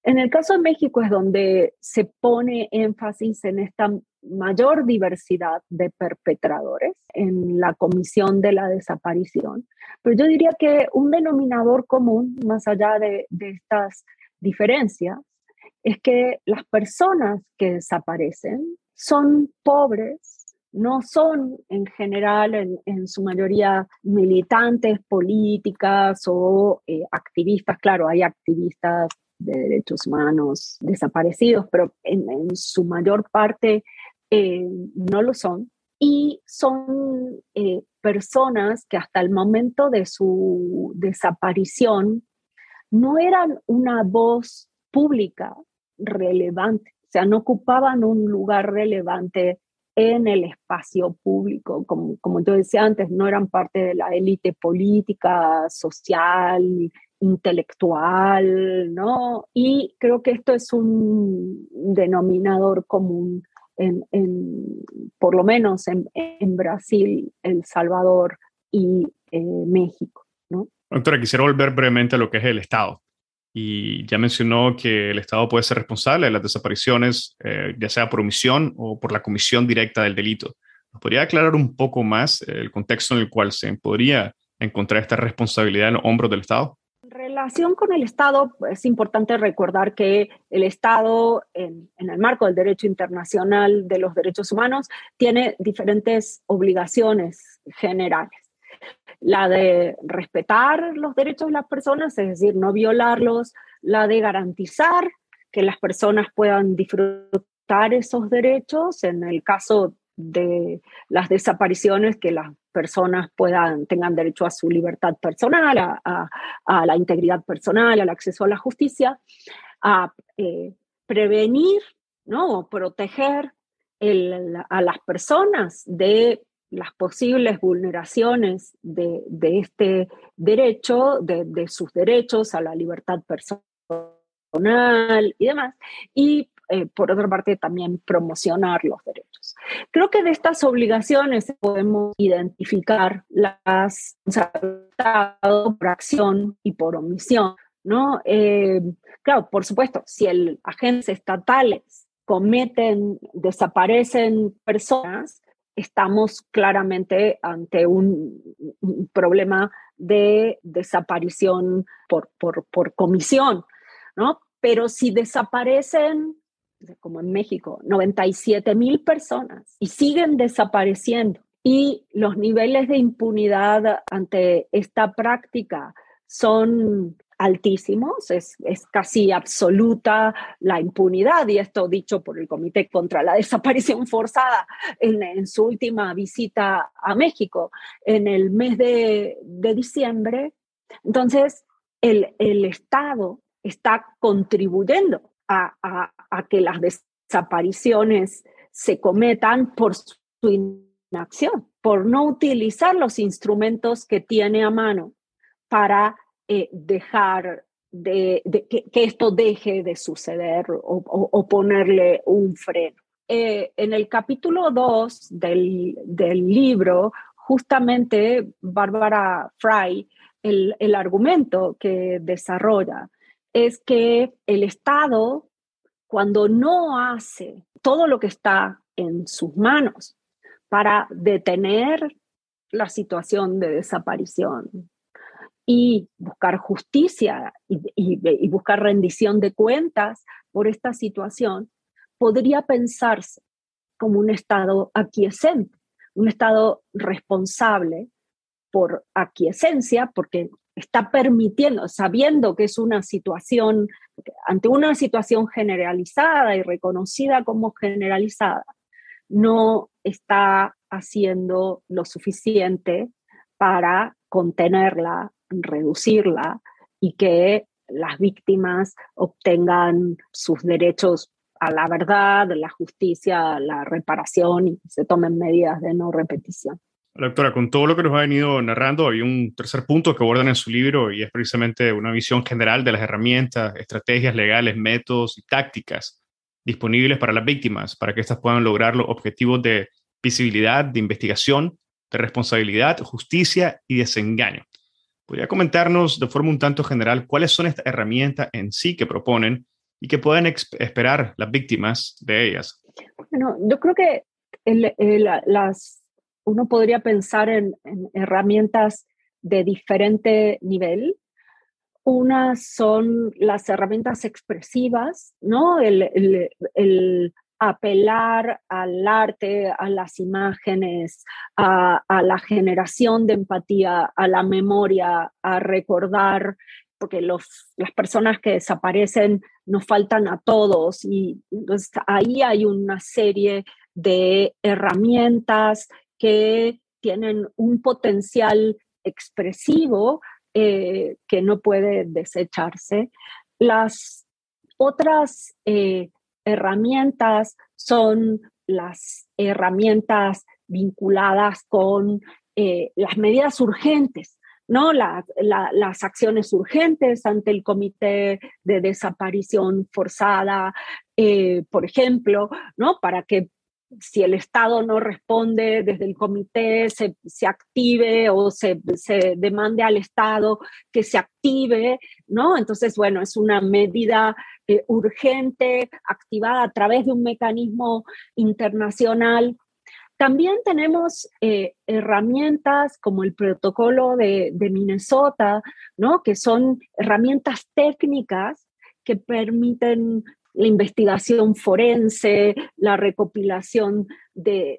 En el caso de México es donde se pone énfasis en esta mayor diversidad de perpetradores en la comisión de la desaparición. Pero yo diría que un denominador común, más allá de, estas diferencias, es que las personas que desaparecen son pobres, no son en general, en, su mayoría, militantes políticas o eh, activistas. Claro, hay activistas de derechos humanos desaparecidos, pero en, su mayor parte eh, no lo son. Y son eh, personas que hasta el momento de su desaparición no eran una voz pública relevante, o sea, no ocupaban un lugar relevante en el espacio público. Como, como yo decía antes, no eran parte de la élite política, social, intelectual, ¿no? Y creo que esto es un denominador común en, por lo menos en, Brasil, El Salvador y eh, México, ¿no?
Doctora, quisiera volver brevemente a lo que es el Estado. Y ya mencionó que el Estado puede ser responsable de las desapariciones, eh, ya sea por omisión o por la comisión directa del delito. ¿Nos podría aclarar un poco más el contexto en el cual se podría encontrar esta responsabilidad en los hombros del Estado?
Relación con el Estado, es importante recordar que el Estado, en, el marco del derecho internacional de los derechos humanos, tiene diferentes obligaciones generales. La de respetar los derechos de las personas, es decir, no violarlos, la de garantizar que las personas puedan disfrutar esos derechos, en el caso de las desapariciones, que las personas puedan, tengan derecho a su libertad personal, a, la integridad personal, al acceso a la justicia, a eh, prevenir, ¿no? proteger a las personas de las posibles vulneraciones de, este derecho, de, de, sus derechos a la libertad personal y demás. Y eh, por otra parte, también promocionar los derechos. Creo que de estas obligaciones podemos identificar las por acción y por omisión. ¿no? Eh, claro, por supuesto, si el agentes estatales cometen, desaparecen personas, estamos claramente ante un, problema de desaparición por, por, por, comisión, ¿no? Pero si desaparecen, como en México, 97 mil personas y siguen desapareciendo y los niveles de impunidad ante esta práctica son altísimos, es, casi absoluta la impunidad, y esto dicho por el Comité contra la Desaparición Forzada en, su última visita a México en el mes de, diciembre. Entonces, el, Estado está contribuyendo a, que las desapariciones se cometan por su inacción, por no utilizar los instrumentos que tiene a mano para eh, dejar de, que, esto deje de suceder o, ponerle un freno. Eh, en el capítulo 2 del, del, libro, justamente Bárbara Fry, el, el argumento que desarrolla es que el Estado, cuando no hace todo lo que está en sus manos para detener la situación de desaparición, y buscar justicia y, buscar rendición de cuentas por esta situación, podría pensarse como un Estado aquiescente, un Estado responsable por aquiescencia, porque está permitiendo, sabiendo que es una situación, ante una situación generalizada y reconocida como generalizada, no está haciendo lo suficiente para contenerla reducirla y que las víctimas obtengan sus derechos a la verdad, la justicia, la reparación y se tomen medidas de no repetición.
Doctora, con todo lo que nos ha venido narrando, hay un tercer punto que abordan en su libro y es precisamente una visión general de las herramientas, estrategias legales, métodos y tácticas disponibles para las víctimas, para que éstas puedan lograr los objetivos de visibilidad, de investigación, de responsabilidad, justicia y desengaño. ¿Podría comentarnos de forma un tanto general cuáles son estas herramientas en sí que proponen y que pueden esperar las víctimas de ellas?
Bueno, yo creo que las, uno podría pensar en, herramientas de diferente nivel. Unas son las herramientas expresivas, ¿no? el, apelar al arte, a las imágenes, a, la generación de empatía, a la memoria, a recordar, porque las personas que desaparecen nos faltan a todos y entonces ahí hay una serie de herramientas que tienen un potencial expresivo eh, que no puede desecharse. Las otras eh, herramientas son las herramientas vinculadas con eh, las medidas urgentes, ¿no? las acciones urgentes ante el Comité de Desaparición Forzada, por ejemplo, ¿no? Para que si el Estado no responde desde el comité, se, active o se, se, demande al Estado que se active, ¿no? Entonces, bueno, es una medida eh, urgente, activada a través de un mecanismo internacional. También tenemos eh, herramientas como el protocolo de, de Minnesota, ¿no? Que son herramientas técnicas que permiten la investigación forense, la recopilación de,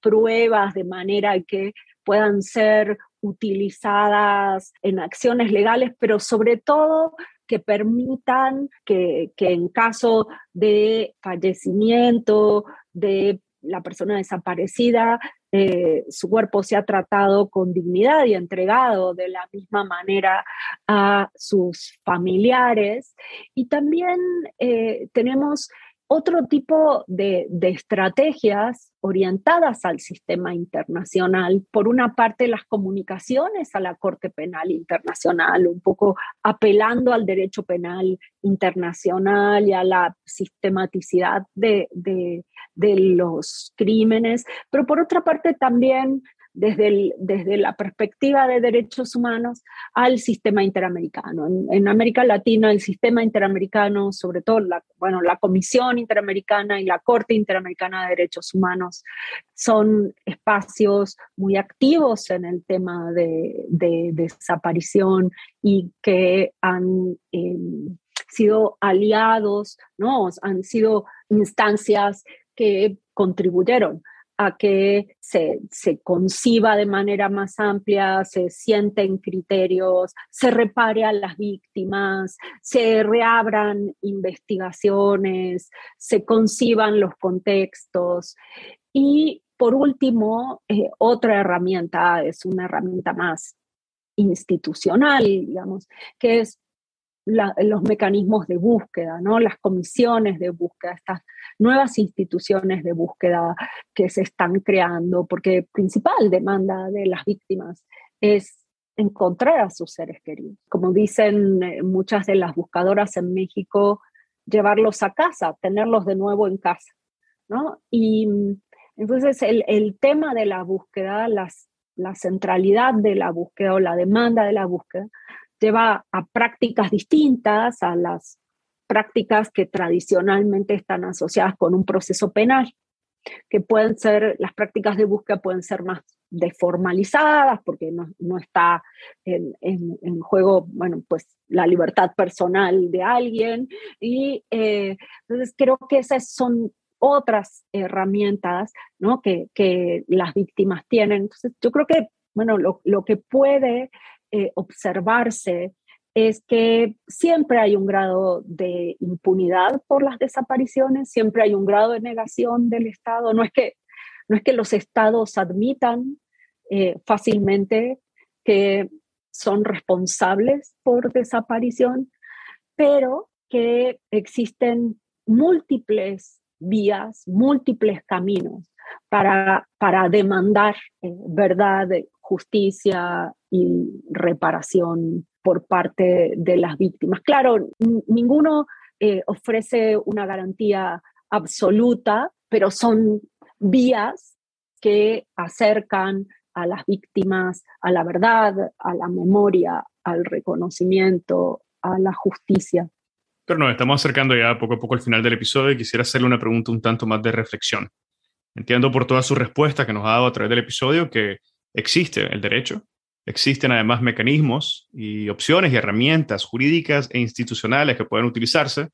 pruebas de manera que puedan ser utilizadas en acciones legales, pero sobre todo que permitan que, que en caso de fallecimiento de la persona desaparecida, eh, su cuerpo se ha tratado con dignidad y entregado de la misma manera a sus familiares. Y también eh, tenemos otro tipo de, estrategias orientadas al sistema internacional. Por una parte, las comunicaciones a la Corte Penal Internacional, un poco apelando al derecho penal internacional y a la sistematicidad de, de los crímenes, pero por otra parte también desde, desde la perspectiva de derechos humanos al sistema interamericano. En, América Latina, el sistema interamericano, sobre todo la, bueno, la Comisión Interamericana y la Corte Interamericana de Derechos Humanos, son espacios muy activos en el tema de, desaparición y que han... Em, sido aliados, ¿no? han sido instancias que contribuyeron a que se, conciba de manera más amplia, se sienten criterios, se repare a las víctimas, se reabran investigaciones, se conciban los contextos. Y por último, eh, otra herramienta es una herramienta más institucional, digamos, que es los mecanismos de búsqueda, ¿no? las comisiones de búsqueda, estas nuevas instituciones de búsqueda que se están creando, porque principal demanda de las víctimas es encontrar a sus seres queridos. Como dicen eh, muchas de las buscadoras en México, llevarlos a casa, tenerlos de nuevo en casa. ¿no? Y mm, entonces el, el tema de la búsqueda, las, la centralidad de la búsqueda o la demanda de la búsqueda, lleva a prácticas distintas a las prácticas que tradicionalmente están asociadas con un proceso penal, que pueden ser, las prácticas de búsqueda pueden ser más deformalizadas porque no, no está en, en, juego, bueno, pues la libertad personal de alguien. Y eh, entonces creo que esas son otras herramientas ¿no? que, que las víctimas tienen. Entonces yo creo que, bueno, lo, lo que puede eh, observarse es que siempre hay un grado de impunidad por las desapariciones, siempre hay un grado de negación del Estado. No es que, no es que los estados admitan eh, fácilmente que son responsables por desaparición, pero que existen múltiples vías, múltiples caminos para, para demandar eh, verdad, justicia y reparación por parte de las víctimas. Claro, ninguno eh, ofrece una garantía absoluta, pero son vías que acercan a las víctimas a la verdad, a la memoria, al reconocimiento, a la justicia.
Pero nos estamos acercando ya poco a poco al final del episodio y quisiera hacerle una pregunta un tanto más de reflexión. Entiendo por toda su respuesta que nos ha dado a través del episodio que existe el derecho, existen además mecanismos y opciones y herramientas jurídicas e institucionales que pueden utilizarse,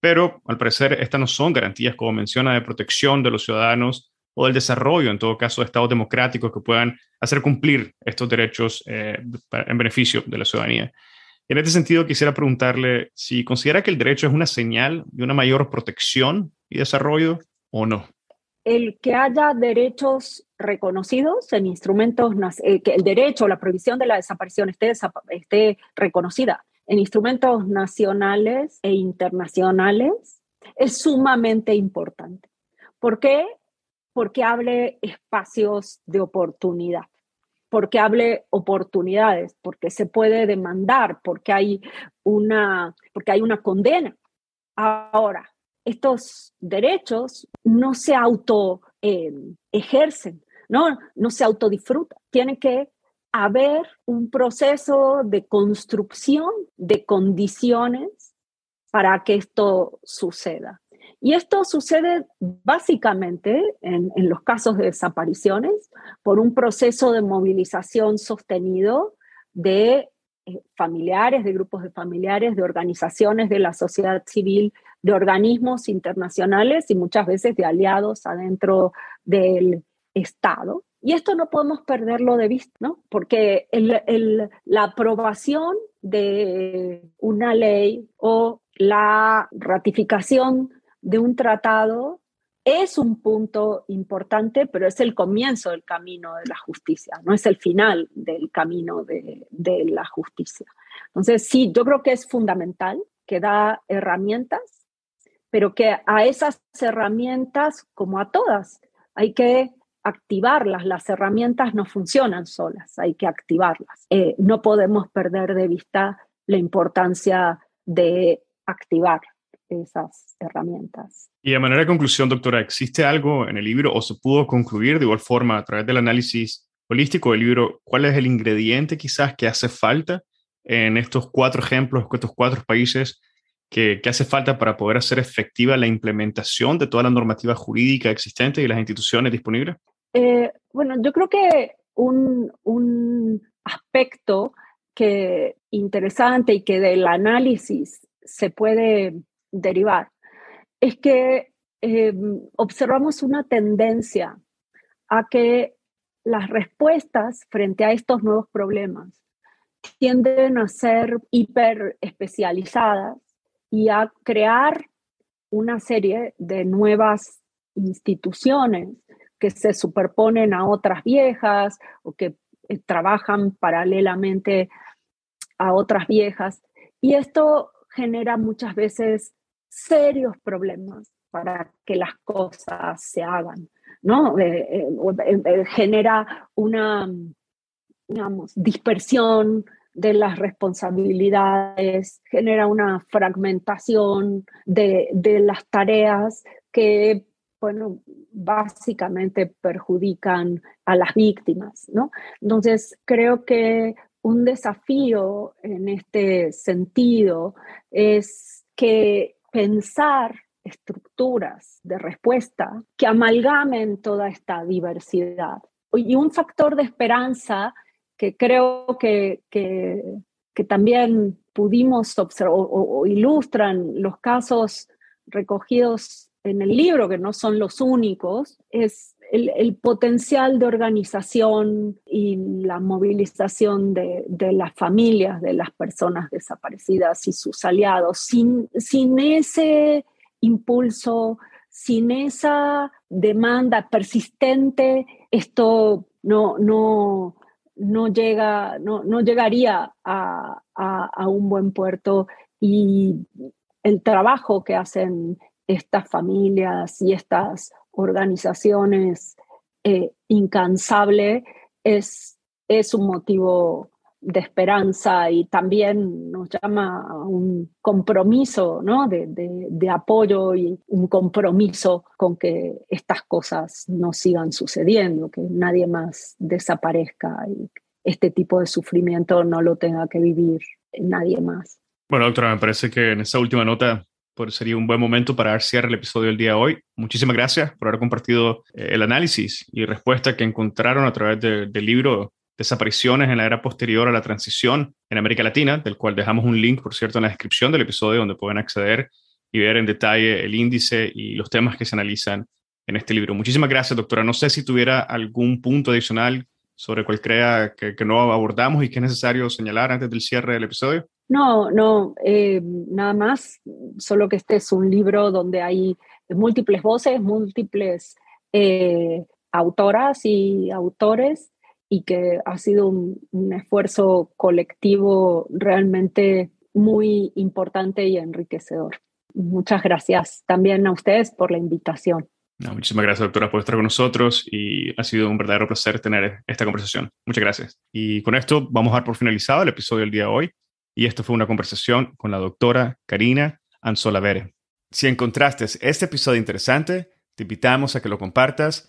pero al parecer estas no son garantías, como menciona, de protección de los ciudadanos o del desarrollo, en todo caso, de estados democráticos que puedan hacer cumplir estos derechos eh, en beneficio de la ciudadanía. En este sentido, quisiera preguntarle si considera que el derecho es una señal de una mayor protección y desarrollo o no
el que haya derechos reconocidos en instrumentos, eh, que el derecho, la prohibición de la desaparición esté, esté reconocida en instrumentos nacionales e internacionales es sumamente importante. ¿Por qué? Porque hable espacios de oportunidad, porque hable oportunidades, porque se puede demandar, porque hay una, porque hay una condena. Ahora, estos derechos no se auto eh, ejercen, ¿no? no se autodisfrutan. Tiene que haber un proceso de construcción de condiciones para que esto suceda. Y esto sucede básicamente en, los casos de desapariciones por un proceso de movilización sostenido de eh, familiares, de grupos de familiares, de organizaciones de la sociedad civil, de organismos internacionales y muchas veces de aliados adentro del Estado. Y esto no podemos perderlo de vista, ¿no? Porque la aprobación de una ley o la ratificación de un tratado es un punto importante, pero es el comienzo del camino de la justicia, no es el final del camino de, de la justicia. Entonces, sí, yo creo que es fundamental que da herramientas pero que a esas herramientas, como a todas, hay que activarlas. Las herramientas no funcionan solas, hay que activarlas. Eh, no podemos perder de vista la importancia de activar esas herramientas.
Y de manera de conclusión, doctora, ¿existe algo en el libro o se pudo concluir de igual forma a través del análisis holístico del libro? ¿Cuál es el ingrediente quizás que hace falta en estos cuatro ejemplos, estos cuatro países que, hace falta para poder hacer efectiva la implementación de toda la normativa jurídica existente y las instituciones disponibles?
Eh, bueno, yo creo que un, un aspecto que interesante y que del análisis se puede derivar es que eh, observamos una tendencia a que las respuestas frente a estos nuevos problemas tienden a ser hiper especializadas y a crear una serie de nuevas instituciones que se superponen a otras viejas o que eh, trabajan paralelamente a otras viejas. Y esto genera muchas veces serios problemas para que las cosas se hagan, ¿no? Eh, eh, genera una, digamos, dispersión de las responsabilidades, genera una fragmentación de, de las tareas que, bueno, básicamente perjudican a las víctimas, ¿no? Entonces, creo que un desafío en este sentido es que pensar estructuras de respuesta que amalgamen toda esta diversidad. Y un factor de esperanza que creo que, que, también pudimos observar o, ilustran los casos recogidos en el libro, que no son los únicos, es el, potencial de organización y la movilización de, las familias de las personas desaparecidas y sus aliados. Sin, sin ese impulso, sin esa demanda persistente, esto no, no, no, llega, no, no llegaría a, a un buen puerto y el trabajo que hacen estas familias y estas organizaciones eh, incansable es, es un motivo de esperanza y también nos llama a un compromiso ¿no? de, de, apoyo y un compromiso con que estas cosas no sigan sucediendo, que nadie más desaparezca y este tipo de sufrimiento no lo tenga que vivir nadie más.
Bueno, doctora, me parece que en esa última nota sería un buen momento para dar cierre al episodio del día de hoy. Muchísimas gracias por haber compartido eh, el análisis y respuesta que encontraron a través del libro Desapariciones en la era posterior a la transición en América Latina, del cual dejamos un link, por cierto, en la descripción del episodio donde pueden acceder y ver en detalle el índice y los temas que se analizan en este libro. Muchísimas gracias, doctora. No sé si tuviera algún punto adicional sobre cual crea que, no abordamos y que es necesario señalar antes del cierre del episodio.
No, no, eh, nada más, solo que este es un libro donde hay múltiples voces, múltiples eh, autoras y autores y que ha sido un, esfuerzo colectivo realmente muy importante y enriquecedor. Muchas gracias también a ustedes por la invitación.
muchísimas gracias, doctora, por estar con nosotros y ha sido un verdadero placer tener esta conversación. Muchas gracias. Y con esto vamos a dar por finalizado el episodio del día de hoy y esto fue una conversación con la doctora Karina Anzolavere. Si encontraste este episodio interesante, te invitamos a que lo compartas